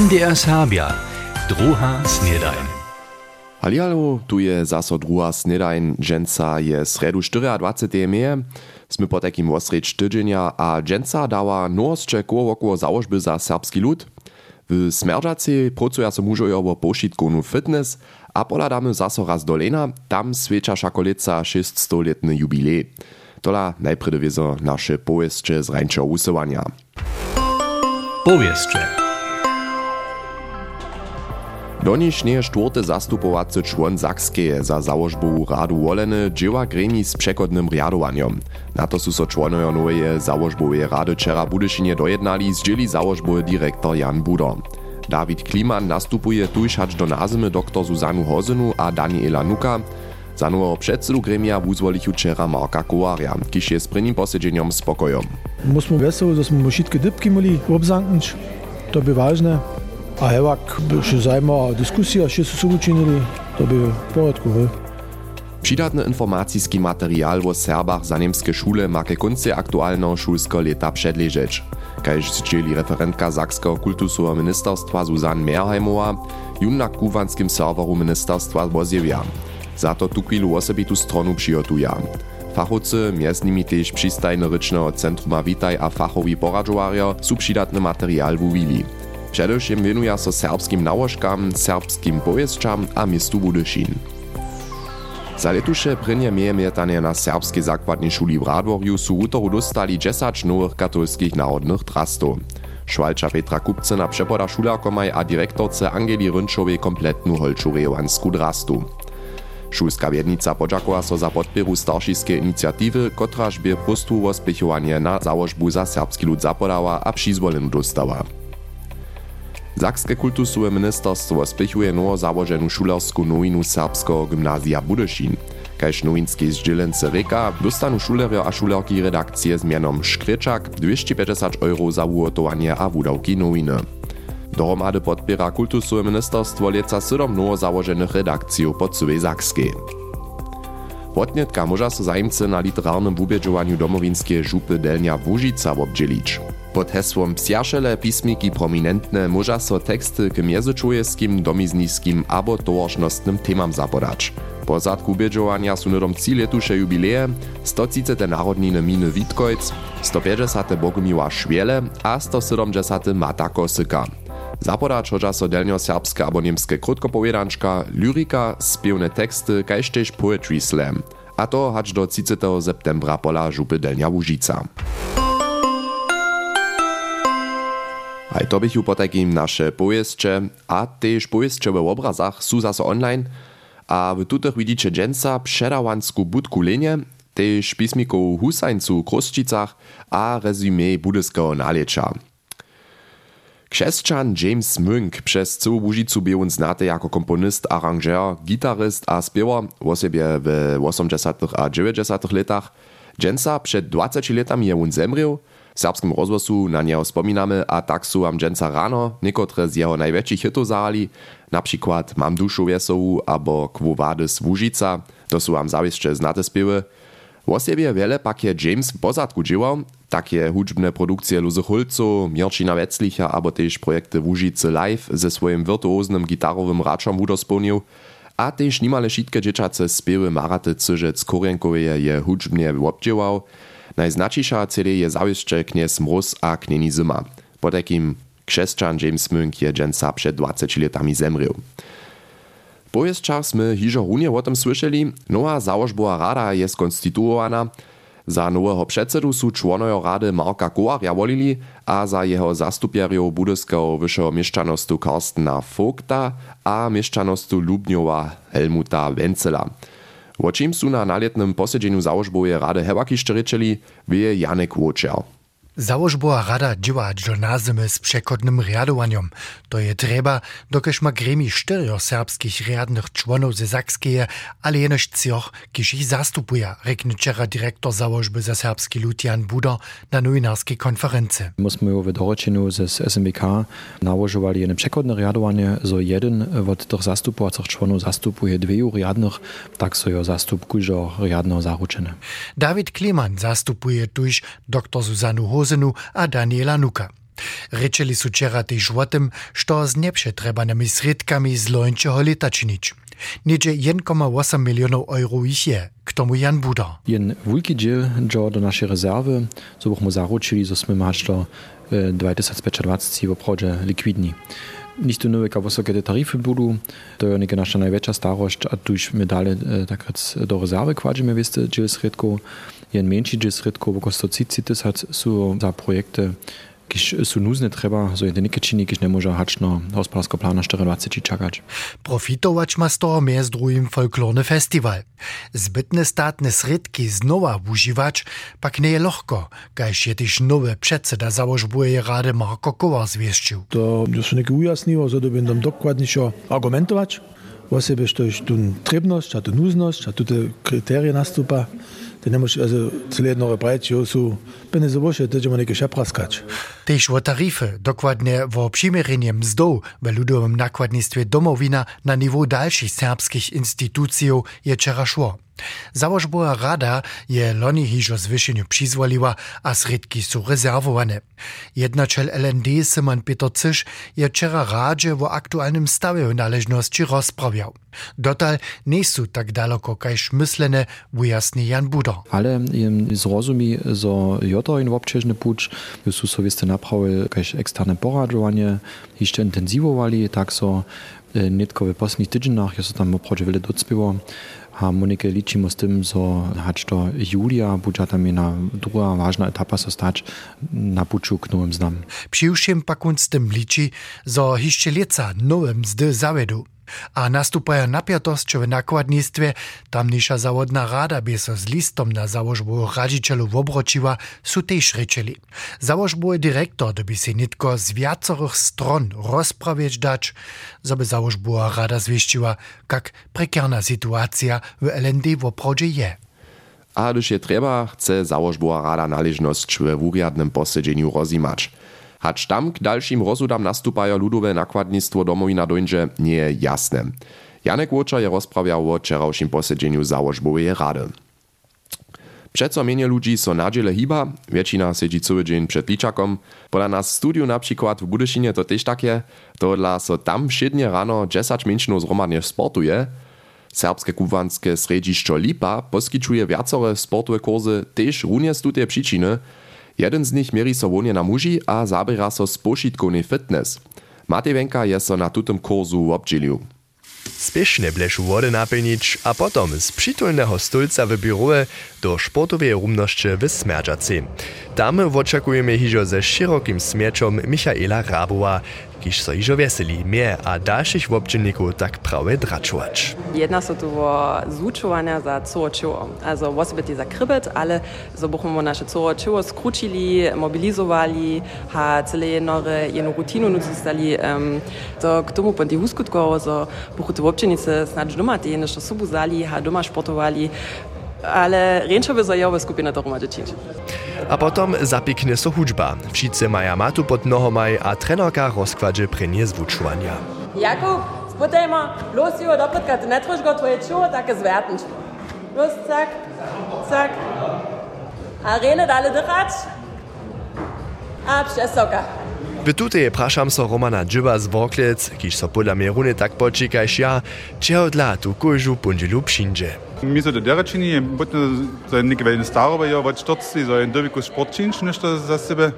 MDR Serbia, druha snedajn. Halialo, tu je zaso druha snedajn, dženca je sredu 24. meje. Sme po takim osreč a dženca dała nowostrze koło wokół założby za serbski lud. W Smerdżacy pracuja so mužojo wo pošitkonu fitness, a poladamy zaso raz dolena, tam swiecza szakolica 600-letny jubilej. Tola najpredy wiezo nasze powieście z rańczego usuwania. Powieście. Donišnie czwarty zastupowacy człon Zakskeje za założbą Radu Woleny dzieła gremi z przekodnym riadowaniem. Na to są so członoje nowej założbowej Rady wczera Budyszynie dojednali, zdzieli założbowy dyrektor Jan Budo. Dawid Kliman nastupuje tuż hacz do nazymy dr Zuzanu Hozynu a Daniela Nuka, za nowego przedsedu gremia wuzwolichu wczera Marka Kowarja, kiż je z prvním posiedzeniem spokojom. Musimy wesoło, że jsme všetky dybky mogli obzamknąć. To by ważne. A by się zajmała dyskusja, się su učinili, to by w porządku. He? Přidatny informacijski material o Serbach za niemskie szule ma ke konce aktualnego szulskiego leta przedleżeć. Kajż zdzieli referentka Sakskiego kultusowego ministerstwa Zuzan Mehrheimowa, jun na kuwanskim serweru ministerstwa pozjewia. Za to tu chwilu osobitu stronu przygotuja. Fachowcy, między nimi też przystajne rycznego Centruma Witaj a fachowi poradżowario, su przydatny material wuwili. Především věnuja so serbskim nałožkam, serbskim powieszczam a mistu Budyšin. Za letuše prynje mieje na serbskiej zakładnej szuli w Radworju su utoru dostali 10 nowych katolskich narodnych trastów. Švalča Petra Kupcena przepoda šularkomaj a direktorce Angeli Rynčowej kompletnu holčurejowansku drastu. Šulska wiednica podziakowa so za podpieru staršijskiej inicjatywy, kotraż by prostu wospěchovanie na założbu za serbski lud zapodała a dostała. Sakske kultusowe ministerstwo spiechuje nowo założenu szulersku nowinu serbskiego gymnazja Budyszin. Kaž nowinskiej zdzielence reka, dostanu szulerio a szulerki redakcje z mianom Szkwieczak 250 euro za ugotowanie a wudawki nowiny. Dohromady podpiera kultusowe ministerstwo leca 7 nowo założonych redakcji po całej Sakskiej. Wotnietka może so zajmcy na literarnym wubiedziowaniu domowinskie żupy Delnia Wóżica obdzielić. Pod hesłom psiašele pismiki prominentne może so teksty k mjezyčujeskim, domizniskim abo towaršnostnym temam zapodać. Po zadku biedziovania su nudom 3 letuše jubileje, 130. narodniny miny Witkojc, 150. Bogumiła Szwiele a 170. Mata Kosyka. Zapodać chodza so delnio-serbske abo niemskie krótkopowiedanczka, lyrika, spiewne teksty, kaž tež poetry slam. A to hacz do 30. septembra pola župy Delnia Łužica. Aj to bych nasze powieście, a też powieście w obrazach są zase online, a w tutych widzicie dżęca przedawansku budku linie, też pismików Husańcu Krosčicach a rezumé budyskiego nalecza. Krzeszczan James Munk przez całą Łużycu był znany jako komponist, aranżer, gitaryst a śpiewar, w sobie w 80 a 90 latach. Dżęca przed 20 latami je on zemrił, serbskim rozgłosu na niego wspominamy, a tak su am dżęca rano. Niektóre z jego największych hitów zahrali, na przykład Mam duszu wesołu albo Kwo Wadys Łużyca, to su am zawieszcze znate śpiewy. W siebie wiele pak je James w pozadku dziełał, takie hudźbne produkcje Luzy Hulco, Mirčina Wetzlicha albo też projekty Łużycy Live ze swoim wirtuoznym gitarowym raczom wudospełnił, a też niemale wszystkie dzieciace śpiewy Maraty Cyżec Korjenkowie je hudźbnie obdziełał, Najznačniejsza CD je zawieszcze kniez Mróz a knieni Zima. Po takim krzeszczan James Munk je dżęca przed 20 latami zemrył. Pojezdczach sme hižo runie o tym słyszeli, nowa założbowa rada jest konstytuowana, za nowego przedsedu su członojo rady Marka Kowarja wolili, a za jeho zastupierjów budyskiego wyższego mieszczanostu Karstena Vogta a mieszczanostu Lubniowa Helmuta Wencela. O czym su na nalietnym posiedzeniu założbowej rady hewakište rečeli, wie Janek Założbowa rada działa do nazymy z przekodnym riadowaniem. To je treba, dokeż ma gremi czterio serbskich riadnych członów ze Sakskeje, ale jenoś cioch, kiż ich zastupuje, reknie wczera dyrektor założby za serbski lud Jan Budo na nowinarskiej konferencji. Myśmy w doroczeniu z SMBK nałożowali jedno przekodne riadowanie, zo jeden od tych zastupowacych członów zastupuje dwieju riadnych, tak so jo zastup kużo riadno zaruczene. Dawid Kleman zastupuje tuż dr Zuzanu A Daniela Nuka. Rečeli su včera tež o tym, što z nepřetrebanými sredkami z loňčeho leta činić. Niedzie 1,8 milionów euro ich je, k tomu Jan Buda. Jen wulki dziel do naszej rezerwy, co byśmy zaruczyli, że my masz do 2025 w likwidni. Nur jaka wysokie taryfy budú, to je neka naša najväčšia starość, a tu my dalej tak do rezerwy kładziemy, wieste, dziel sredkov, jen menší dziel sredkov, oko 130 tysac sú za projekty, kiž sú núzne treba, so je neke činy, kiž nemôže hač na hospodársko plána 24 čakać. Profitować ma z toho między drugim folklorny festiwal. Zbytne statne sredki znowa używać pak nie je lohko, kaž je tyž nowe przedseda założbuje Rady Marko Kowar zwieścił. To już nie ujasniło, że to będą dokładnie argumentować. Właściwie to tu trebność, a tu nuzność, a tu te kryteria nastupa. Nie może also zu jedno brać, jo su peniaze wosze, to będziemy niekieś praskać. Tež o tarify, dokładnie o przymieriniem mzdów w ludowym nakładnictwie domowina na nivo dalszych serbskich instytucji je wczera szło. Założbowa rada je loni hižo zwyšenju přizvoliła, a sredki su rezerwowane. Jednačel LND Simon Peter Cysz je wczera radzie o aktualnym stawie należności rozprawiał. Dotal nie su tak daleko, kajż myslene, wyjasni Jan Budo. Ale zrozumi, zo joto in občežny puč, su so viste naprawy, kajż eksterne poradzowanie, jeszcze intensywowali, tak so netko w posledních tydzienach, ja so tam oproče wiele docpiło, a Monike liczymy z tym, że hać do julia będzie tam jedna druga ważna etapa so stać na puczu k nowym znam. Přiwším pak on z tym liczy, że jeszcze lieca nowym zdy zavedu. A nastupaja napiatosće w nakładnictwie, tamniejsza zawodna rada by so z listom na założbu radzicielu obročiła, su tež rečeli. Założbu dyrektor, by się nitko z wiacorych stron rozprawieć dać, żeby założbu rada zwieściła, jak prekarna sytuacja w LND w oprodzie je. A gdyż je trzeba, chce założbowa rada należność w wuriadnym posiedzeniu rozimać. Hacz tam k dalszym rozsudam nastupajo ludowe nakładnictwo domowina dońdzie nie je jasne. Janek Łoča je rozprawiał o wczorajszym posiedzeniu założbowej rady. Przeco mienie ludzi so nadziele hiba, většina siedzi cały dzień przed liczakom. Pola nas studiu na przykład w Budyszynie to też takie, to dla so tam wszednie rano 10 minut zromadnie sportuje. Serbskie kuwanskie središćo Lipa poskyčuje viacore sportowe kursy też runie z tutej przyczyny, Jeden z nich mierí so wonie na muži a zabera so fitness. Matej je so na tutom kurzu obdžilił. Spiesznie bleszu wody napełnić, a potom z przytulnego stolca w biurze do sportowej rumności w Smerdżacy. Tam oczekujemy hižo ze szerokim śmieciom Michaela Rabowa, kiż so hižo weseli mnie a dalszych obczynników tak prawie draczować. Jedna so tu o zvučovanja za coro čivo. Also osobiti za krybet, ale so bochmo naše coro čivo skručili, mobilizovali, ha cele jednore jednu rutinu nucistali. Um, to k tomu ponti huskutkovo, so bochu tu občinice snadž doma te jedne, što subu zali, ha doma športovali, ale ręczowy zajowy skupina to romadze czynić. A potom zapiknie so hudźba. Wszyscy mają matu pod nohomaj, a trenerka rozkładzie prenie zwuczwania. Jakub, spytajmy, los jo, dopytka, ty nie trosz go twoje czuło, takie zwertnić. Los, zack, zack. A rene dale dyrać. A przesoka. Betute prašam so Romana Džiba z Voklec, ki so podľa Mierune tak počíkajšia, či od látu kožu punžilu pšinže. Mi so do Derečini, je potne za neke vedne starove, jo od štorci, za en dobiku športčinč, nešto za sebe.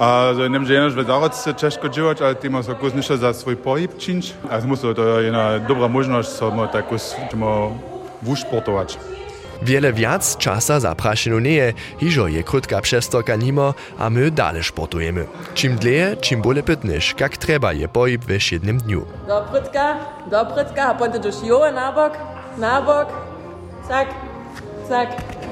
A za nem, že jenož vedarec se češko dživať, ale tým so kus nešto za svoj pohyb činč. A zmusel to je jedna dobrá možnosť, som tako, čemo vušportovať. Wiele wiac czasa zapraszeno nie je, hižo je krótka przestorka nimo, a my dalej sportujemy. Czym dleje, czym bole pytnysz, jak trzeba je pojib w jednym dniu. Do prytka, do prytka, a potem już jo na bok, na bok, zack, zack.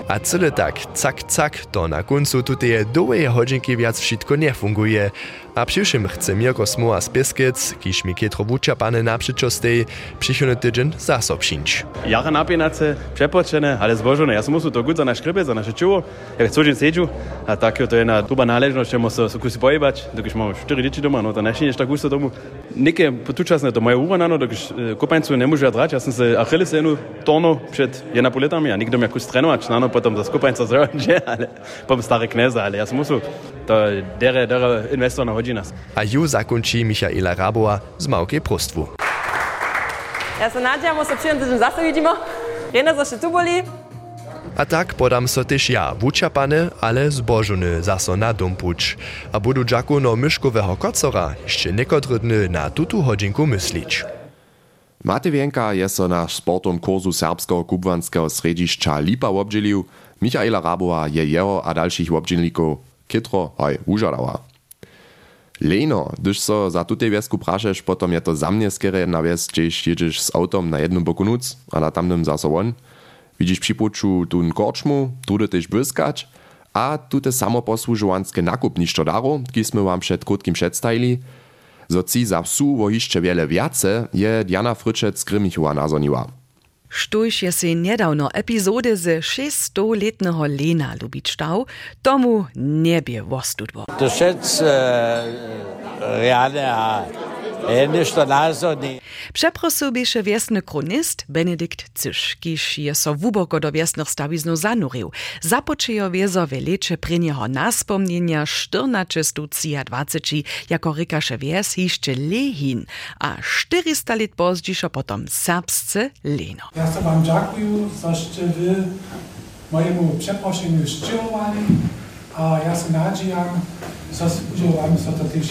A cyle tak, cak, cak, to na końcu tutaj dołej hodzinki wiac wszystko nie funguje. A przyszłym chce Mirko Smoa z Piskiec, kiż mi kietro wuczapane na przyczostej, przyszły tydzień zasob przyjść. Jara napinace, przepoczene, ale zbożone. Ja muszę to gut za nasz za nasze czuło. Jak co dzień siedziu, a tak to jedna tuba należność, że muszę się pojebać, dokąd mam cztery dzieci doma, no to na tak gusto domu. neke potučasne domaju uvanano, dok kopancu ne može odraći. Ja sam se ahili se jednu tonu pred jenapoletami, a nikdo mi je kus trenovat, znano potom za kopanca zrače, ali potom stare kneze, ali ja sam musu. To dere, dere investor na hodži nas. A ju zakonči Michaela Raboa z Mauke Prostvu. Ja se nadjamo, se čujem, da se zase vidimo. Rena, zašte tu boli. A tak podam so też ja, wučapany, ale zbożony zaso na dom puć. A budu dżaku no myszkowego kocora jeszcze niekodry na tutu hodzinku myslić. Matewienka je so na sportom kurzu serbskiego kubwanskiego središća Lipa obdzielił, Michaela Rabowa je jeho a dalszych obdzielników kitro hoj užadała. Leno, gdyż so za tutej wiesku prašeš, potom je to za mnie skere na wies, gdzieś jedziesz z autom na jednym boku nuc, a na tamnym. Widzisz przypuczu tun korczmu, trudy też błyskać, a tute samoposłużowanskie nakupniszczo daru, kismy wam przed krótkim przedstajili, zo ci za psu wo jeszcze wiele wiace, je Diana Fryczec Grymichowa nazoniła. Štuž je se nedavno epizode ze 600-letného Lena lubić stał, tomu nie bie wostudło. To šec uh, reálne a Przeprosu bieše wiesny kronist Benedikt Cysz, kiż je so wuboko do wiesnych stawiznu zanurił. Zapoczyjo wiezo welecze prynieho naspomnienia 1420 jako rykasze wies hiszcze lehin, a 400 lat pozdźiszo potom serbsce leno. Ja se wam dziękuję, zaście wy mojemu przeproszeniu szczyłowali, a ja se nadziejam, że udziałamy so to też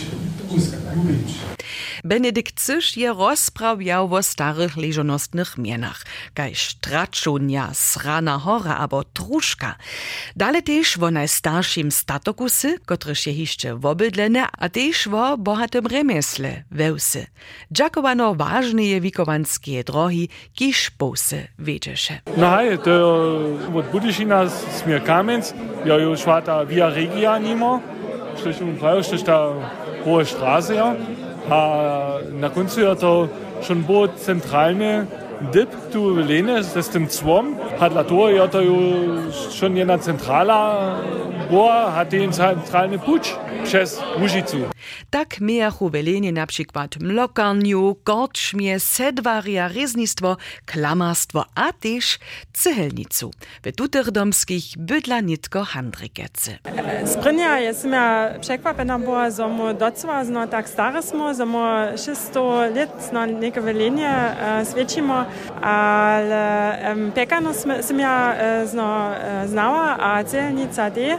Benedikt Cysz je rozprawiał o starych leżonostnych mienach, kaj straczunia, srana hora abo truszka. Dale też o najstarszym statokusy, kotryż je hiszcze wobydlene, a też o bohatym remesle, wełsy. Dziakowano ważne je wikowanskie drogi, kiż pousy wiedziesze. No hej, to od Budyšina smier Kamenc, ja już szwata Via Regia nimo, mu prajo, štož ta hohe Straße ja. A na końcu je to schon było centralny dip tu w Lene z tym cłom. A Hadlatur, JTU schon njena centrala boa, hat den centralni puč čez Užicu. Tak mejah v Velenje na przykład mlokarnju, gorčmje, sedvarja, reznistvo, klamarstvo, a tež cehelnicu. W tutych domskich bydla nitko handrikece. Sprynja, jestem ja przekvapena była, że mu docła, no tak stary smo, że mu 600 lat na nieke Velenje uh, eh, svečimo, ale um, pekano smo sem ja eh, zna, eh, znala, a celnica D,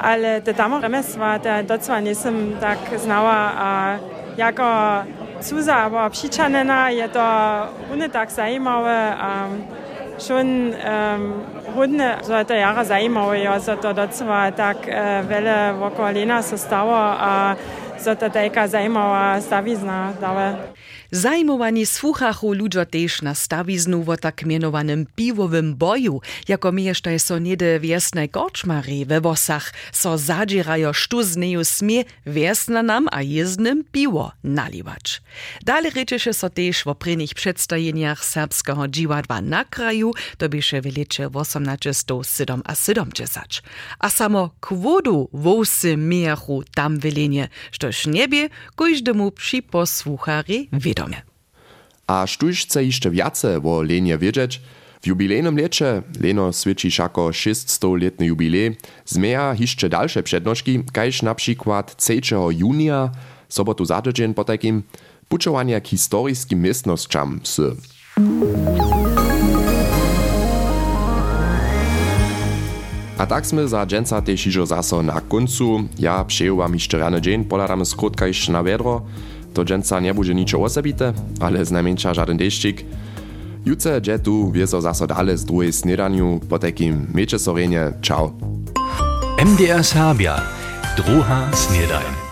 ali te tamo vreme sva, te docva nisem tako znala, a jako Suza abo Pšičanena je to une tak zajimave, um, schon um, hodne za te jara zajimave, jo za to docva tak uh, vele vokolina sestava. Uh, że to taka zajímawá stawizna dała. Zajmowani słuchachu ludzie też na stawiznu w tak mianowanym piwowym boju, jako mieszczaj so niede wiesnej korczmary we wosach, so zadzierają sztuzneju smie wiesna nam a jezdnym piwo naliwać. Dalej ryczysze so też w prynych przedstawieniach serbskiego dziwadła na kraju, to bysze wylicze 1807 a 70. A samo kwodu wosy miechu tam wylenie, sztoż niebie każdemu przyposłuchary wiadomo. A štuž chce jeszcze wiace wo Lenie wiedzieć, w jubilejnym lecie, Leno swyci szako 600-letny jubilej, zmeja jeszcze dalsze przednożki, kajż na przykład 3 junia, sobotu za tydzień po takim, puczowania k historiskim miestnościom z. A tak sme za dženca tež ižo zaso na koncu. Ja přeju vám ještě rany dzień, poladamy skrótka jeszcze na vedro. To dženca nebude ničo osobite, ale znajmniejsza żaden deščik. Juce dže tu wieso zaso dale z druhej snedaniu, po takim meče sorenie. Ciao. MDR Serbia, druha snedajn.